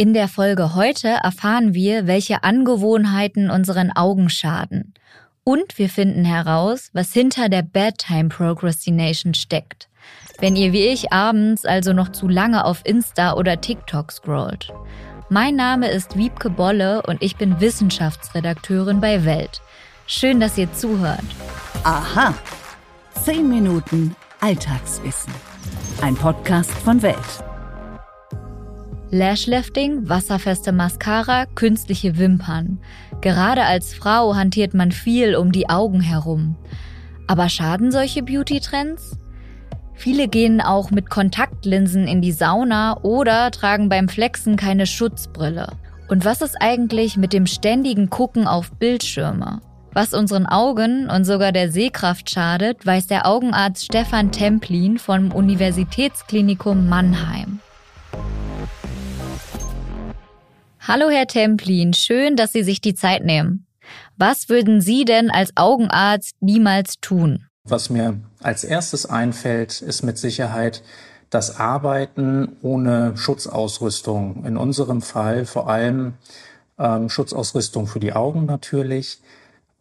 In der Folge heute erfahren wir, welche Angewohnheiten unseren Augen schaden. Und wir finden heraus, was hinter der Bedtime Procrastination steckt. Wenn ihr wie ich abends also noch zu lange auf Insta oder TikTok scrollt. Mein Name ist Wiebke Bolle und ich bin Wissenschaftsredakteurin bei Welt. Schön, dass ihr zuhört. Aha. Zehn Minuten Alltagswissen. Ein Podcast von Welt. Lashlifting, wasserfeste Mascara, künstliche Wimpern. Gerade als Frau hantiert man viel um die Augen herum. Aber schaden solche Beauty-Trends? Viele gehen auch mit Kontaktlinsen in die Sauna oder tragen beim Flexen keine Schutzbrille. Und was ist eigentlich mit dem ständigen Gucken auf Bildschirme? Was unseren Augen und sogar der Sehkraft schadet, weiß der Augenarzt Stefan Templin vom Universitätsklinikum Mannheim. Hallo, Herr Templin, schön, dass Sie sich die Zeit nehmen. Was würden Sie denn als Augenarzt niemals tun? Was mir als erstes einfällt, ist mit Sicherheit das Arbeiten ohne Schutzausrüstung. In unserem Fall vor allem ähm, Schutzausrüstung für die Augen natürlich.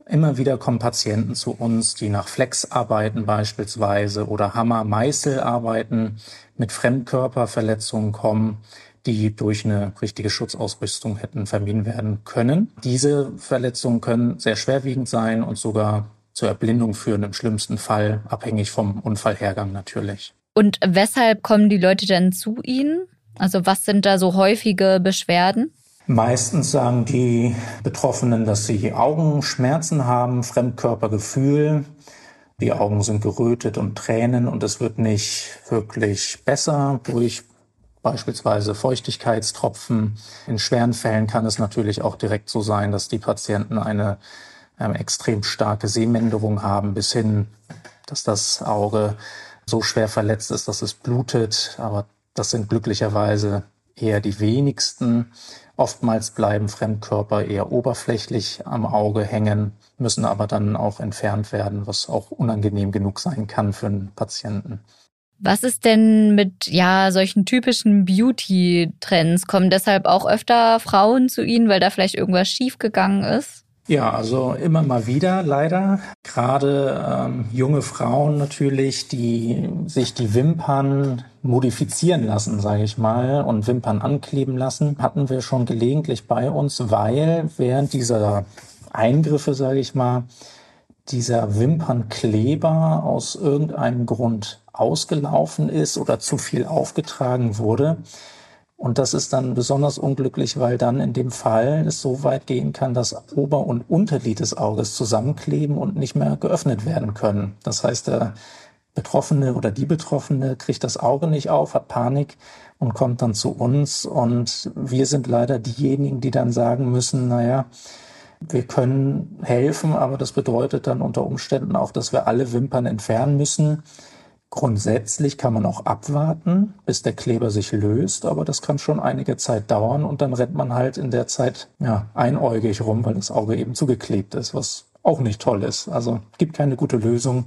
Immer wieder kommen Patienten zu uns, die nach Flex arbeiten beispielsweise oder Hammer-Meißel arbeiten, mit Fremdkörperverletzungen kommen die durch eine richtige Schutzausrüstung hätten vermieden werden können. Diese Verletzungen können sehr schwerwiegend sein und sogar zur Erblindung führen, im schlimmsten Fall, abhängig vom Unfallhergang natürlich. Und weshalb kommen die Leute denn zu Ihnen? Also was sind da so häufige Beschwerden? Meistens sagen die Betroffenen, dass sie Augenschmerzen haben, Fremdkörpergefühl. Die Augen sind gerötet und Tränen und es wird nicht wirklich besser durch beispielsweise Feuchtigkeitstropfen. In schweren Fällen kann es natürlich auch direkt so sein, dass die Patienten eine ähm, extrem starke Sehminderung haben, bis hin, dass das Auge so schwer verletzt ist, dass es blutet. Aber das sind glücklicherweise eher die wenigsten. Oftmals bleiben Fremdkörper eher oberflächlich am Auge hängen, müssen aber dann auch entfernt werden, was auch unangenehm genug sein kann für einen Patienten. Was ist denn mit ja solchen typischen Beauty-Trends? Kommen deshalb auch öfter Frauen zu Ihnen, weil da vielleicht irgendwas schiefgegangen ist? Ja, also immer mal wieder leider. Gerade ähm, junge Frauen natürlich, die sich die Wimpern modifizieren lassen, sage ich mal, und Wimpern ankleben lassen, hatten wir schon gelegentlich bei uns, weil während dieser Eingriffe, sage ich mal, dieser Wimpernkleber aus irgendeinem Grund ausgelaufen ist oder zu viel aufgetragen wurde. Und das ist dann besonders unglücklich, weil dann in dem Fall es so weit gehen kann, dass Ober- und Unterlid des Auges zusammenkleben und nicht mehr geöffnet werden können. Das heißt, der Betroffene oder die Betroffene kriegt das Auge nicht auf, hat Panik und kommt dann zu uns. Und wir sind leider diejenigen, die dann sagen müssen, naja, wir können helfen, aber das bedeutet dann unter Umständen auch, dass wir alle Wimpern entfernen müssen. Grundsätzlich kann man auch abwarten, bis der Kleber sich löst, aber das kann schon einige Zeit dauern und dann rennt man halt in der Zeit ja, einäugig rum, weil das Auge eben zugeklebt ist, was auch nicht toll ist. Also gibt keine gute Lösung,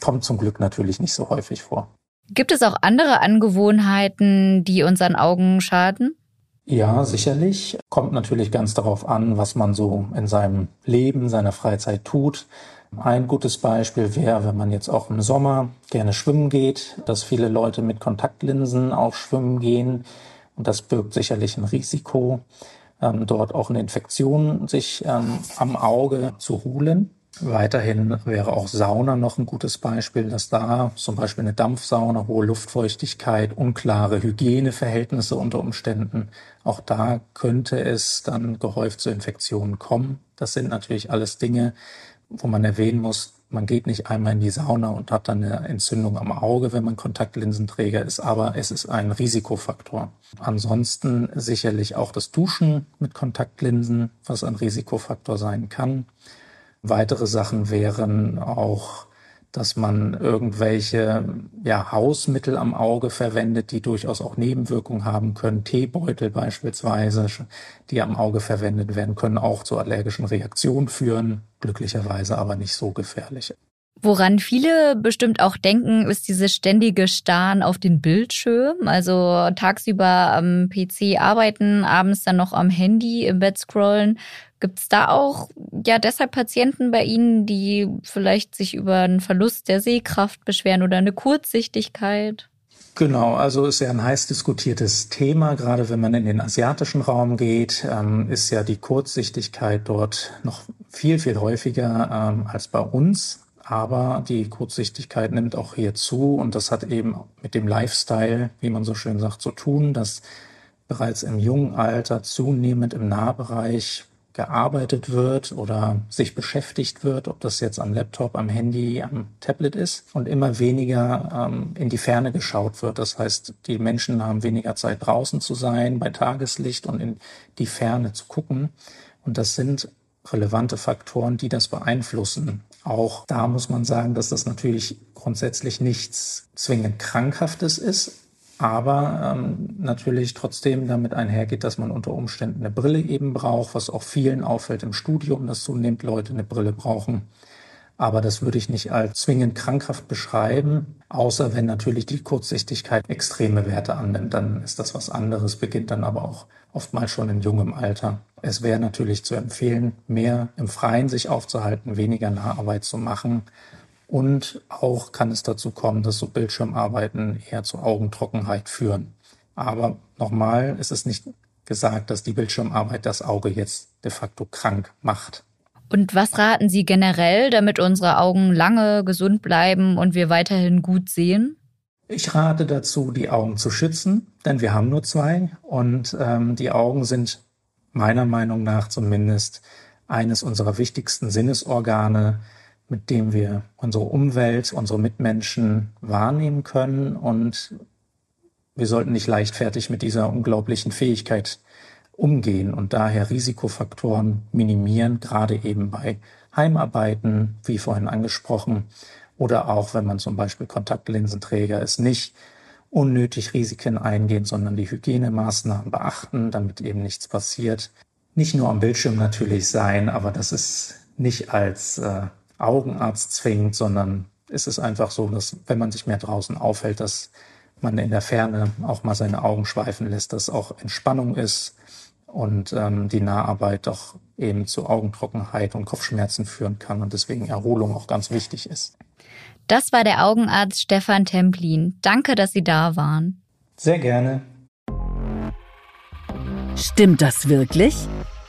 kommt zum Glück natürlich nicht so häufig vor. Gibt es auch andere Angewohnheiten, die unseren Augen schaden? Ja, sicherlich. Kommt natürlich ganz darauf an, was man so in seinem Leben, seiner Freizeit tut. Ein gutes Beispiel wäre, wenn man jetzt auch im Sommer gerne schwimmen geht, dass viele Leute mit Kontaktlinsen auch schwimmen gehen. Und das birgt sicherlich ein Risiko, ähm, dort auch eine Infektion sich ähm, am Auge zu holen. Weiterhin wäre auch Sauna noch ein gutes Beispiel, dass da zum Beispiel eine Dampfsauna, hohe Luftfeuchtigkeit, unklare Hygieneverhältnisse unter Umständen, auch da könnte es dann gehäuft zu Infektionen kommen. Das sind natürlich alles Dinge, wo man erwähnen muss, man geht nicht einmal in die Sauna und hat dann eine Entzündung am Auge, wenn man Kontaktlinsenträger ist, aber es ist ein Risikofaktor. Ansonsten sicherlich auch das Duschen mit Kontaktlinsen, was ein Risikofaktor sein kann. Weitere Sachen wären auch dass man irgendwelche ja, Hausmittel am Auge verwendet, die durchaus auch Nebenwirkungen haben können. Teebeutel beispielsweise, die am Auge verwendet werden, können auch zu allergischen Reaktionen führen, glücklicherweise aber nicht so gefährlich. Woran viele bestimmt auch denken, ist dieses ständige Starren auf den Bildschirm. Also tagsüber am PC arbeiten, abends dann noch am Handy im Bett scrollen. Gibt es da auch ja deshalb Patienten bei Ihnen, die vielleicht sich über einen Verlust der Sehkraft beschweren oder eine Kurzsichtigkeit? Genau, also ist ja ein heiß diskutiertes Thema. Gerade wenn man in den asiatischen Raum geht, ähm, ist ja die Kurzsichtigkeit dort noch viel, viel häufiger ähm, als bei uns. Aber die Kurzsichtigkeit nimmt auch hier zu und das hat eben mit dem Lifestyle, wie man so schön sagt, zu tun, dass bereits im jungen Alter zunehmend im Nahbereich gearbeitet wird oder sich beschäftigt wird, ob das jetzt am Laptop, am Handy, am Tablet ist und immer weniger ähm, in die Ferne geschaut wird. Das heißt, die Menschen haben weniger Zeit draußen zu sein, bei Tageslicht und in die Ferne zu gucken. Und das sind relevante Faktoren, die das beeinflussen. Auch da muss man sagen, dass das natürlich grundsätzlich nichts zwingend Krankhaftes ist, aber ähm, natürlich trotzdem damit einhergeht, dass man unter Umständen eine Brille eben braucht, was auch vielen auffällt im Studium, dass zunehmend Leute eine Brille brauchen. Aber das würde ich nicht als zwingend krankhaft beschreiben, außer wenn natürlich die Kurzsichtigkeit extreme Werte annimmt, dann ist das was anderes, beginnt dann aber auch oftmals schon in jungem Alter. Es wäre natürlich zu empfehlen, mehr im Freien sich aufzuhalten, weniger Naharbeit zu machen. Und auch kann es dazu kommen, dass so Bildschirmarbeiten eher zu Augentrockenheit führen. Aber nochmal, es ist nicht gesagt, dass die Bildschirmarbeit das Auge jetzt de facto krank macht. Und was raten Sie generell, damit unsere Augen lange gesund bleiben und wir weiterhin gut sehen? Ich rate dazu, die Augen zu schützen, denn wir haben nur zwei und ähm, die Augen sind meiner Meinung nach zumindest eines unserer wichtigsten Sinnesorgane, mit dem wir unsere Umwelt, unsere Mitmenschen wahrnehmen können und wir sollten nicht leichtfertig mit dieser unglaublichen Fähigkeit umgehen und daher Risikofaktoren minimieren, gerade eben bei Heimarbeiten, wie vorhin angesprochen, oder auch wenn man zum Beispiel Kontaktlinsenträger ist, nicht unnötig Risiken eingehen, sondern die Hygienemaßnahmen beachten, damit eben nichts passiert. Nicht nur am Bildschirm natürlich sein, aber das ist nicht als äh, Augenarzt zwingend, sondern es ist einfach so, dass wenn man sich mehr draußen aufhält, dass man in der Ferne auch mal seine Augen schweifen lässt, dass auch Entspannung ist, und ähm, die Naharbeit doch eben zu Augentrockenheit und Kopfschmerzen führen kann und deswegen Erholung auch ganz wichtig ist. Das war der Augenarzt Stefan Templin. Danke, dass Sie da waren. Sehr gerne. Stimmt das wirklich?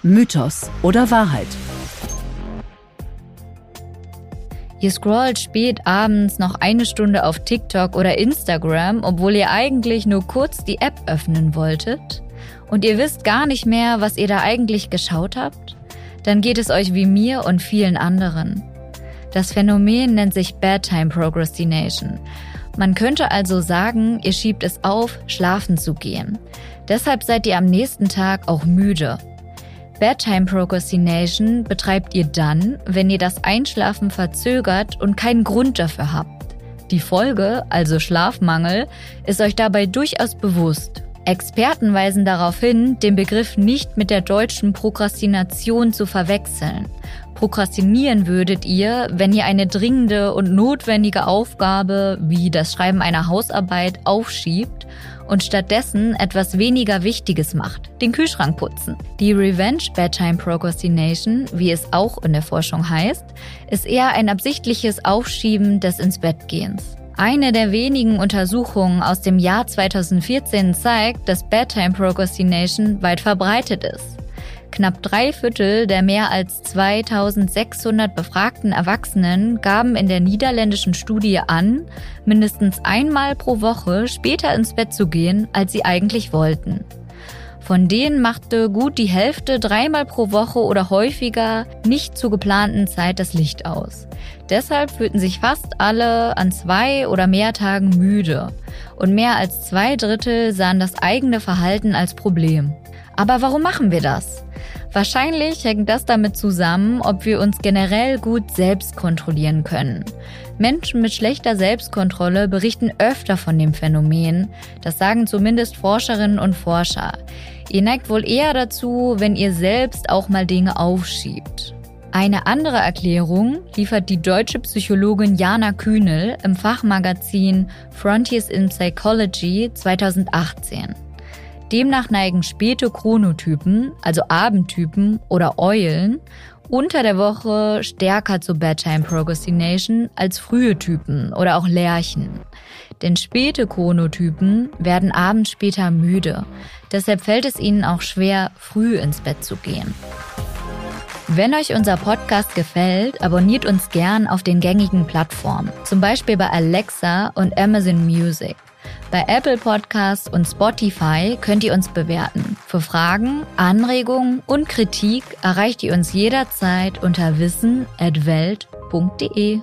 Mythos oder Wahrheit? Ihr scrollt spät abends noch eine Stunde auf TikTok oder Instagram, obwohl ihr eigentlich nur kurz die App öffnen wolltet? und ihr wisst gar nicht mehr, was ihr da eigentlich geschaut habt, dann geht es euch wie mir und vielen anderen. Das Phänomen nennt sich Bedtime Procrastination. Man könnte also sagen, ihr schiebt es auf, schlafen zu gehen. Deshalb seid ihr am nächsten Tag auch müde. Bedtime Procrastination betreibt ihr dann, wenn ihr das Einschlafen verzögert und keinen Grund dafür habt. Die Folge, also Schlafmangel, ist euch dabei durchaus bewusst Experten weisen darauf hin, den Begriff nicht mit der deutschen Prokrastination zu verwechseln. Prokrastinieren würdet ihr, wenn ihr eine dringende und notwendige Aufgabe wie das Schreiben einer Hausarbeit aufschiebt und stattdessen etwas weniger Wichtiges macht, den Kühlschrank putzen. Die Revenge Bedtime Procrastination, wie es auch in der Forschung heißt, ist eher ein absichtliches Aufschieben des ins Bett gehens. Eine der wenigen Untersuchungen aus dem Jahr 2014 zeigt, dass Bedtime Procrastination weit verbreitet ist. Knapp drei Viertel der mehr als 2600 befragten Erwachsenen gaben in der niederländischen Studie an, mindestens einmal pro Woche später ins Bett zu gehen, als sie eigentlich wollten. Von denen machte gut die Hälfte dreimal pro Woche oder häufiger nicht zur geplanten Zeit das Licht aus. Deshalb fühlten sich fast alle an zwei oder mehr Tagen müde. Und mehr als zwei Drittel sahen das eigene Verhalten als Problem. Aber warum machen wir das? Wahrscheinlich hängt das damit zusammen, ob wir uns generell gut selbst kontrollieren können. Menschen mit schlechter Selbstkontrolle berichten öfter von dem Phänomen, das sagen zumindest Forscherinnen und Forscher. Ihr neigt wohl eher dazu, wenn ihr selbst auch mal Dinge aufschiebt. Eine andere Erklärung liefert die deutsche Psychologin Jana Kühnel im Fachmagazin Frontiers in Psychology 2018. Demnach neigen späte Chronotypen, also Abendtypen oder Eulen, unter der Woche stärker zur Bedtime Procrastination als frühe Typen oder auch Lerchen. Denn späte Chronotypen werden abends später müde. Deshalb fällt es ihnen auch schwer, früh ins Bett zu gehen. Wenn euch unser Podcast gefällt, abonniert uns gern auf den gängigen Plattformen, zum Beispiel bei Alexa und Amazon Music. Bei Apple Podcasts und Spotify könnt ihr uns bewerten. Für Fragen, Anregungen und Kritik erreicht ihr uns jederzeit unter wissen@welt.de.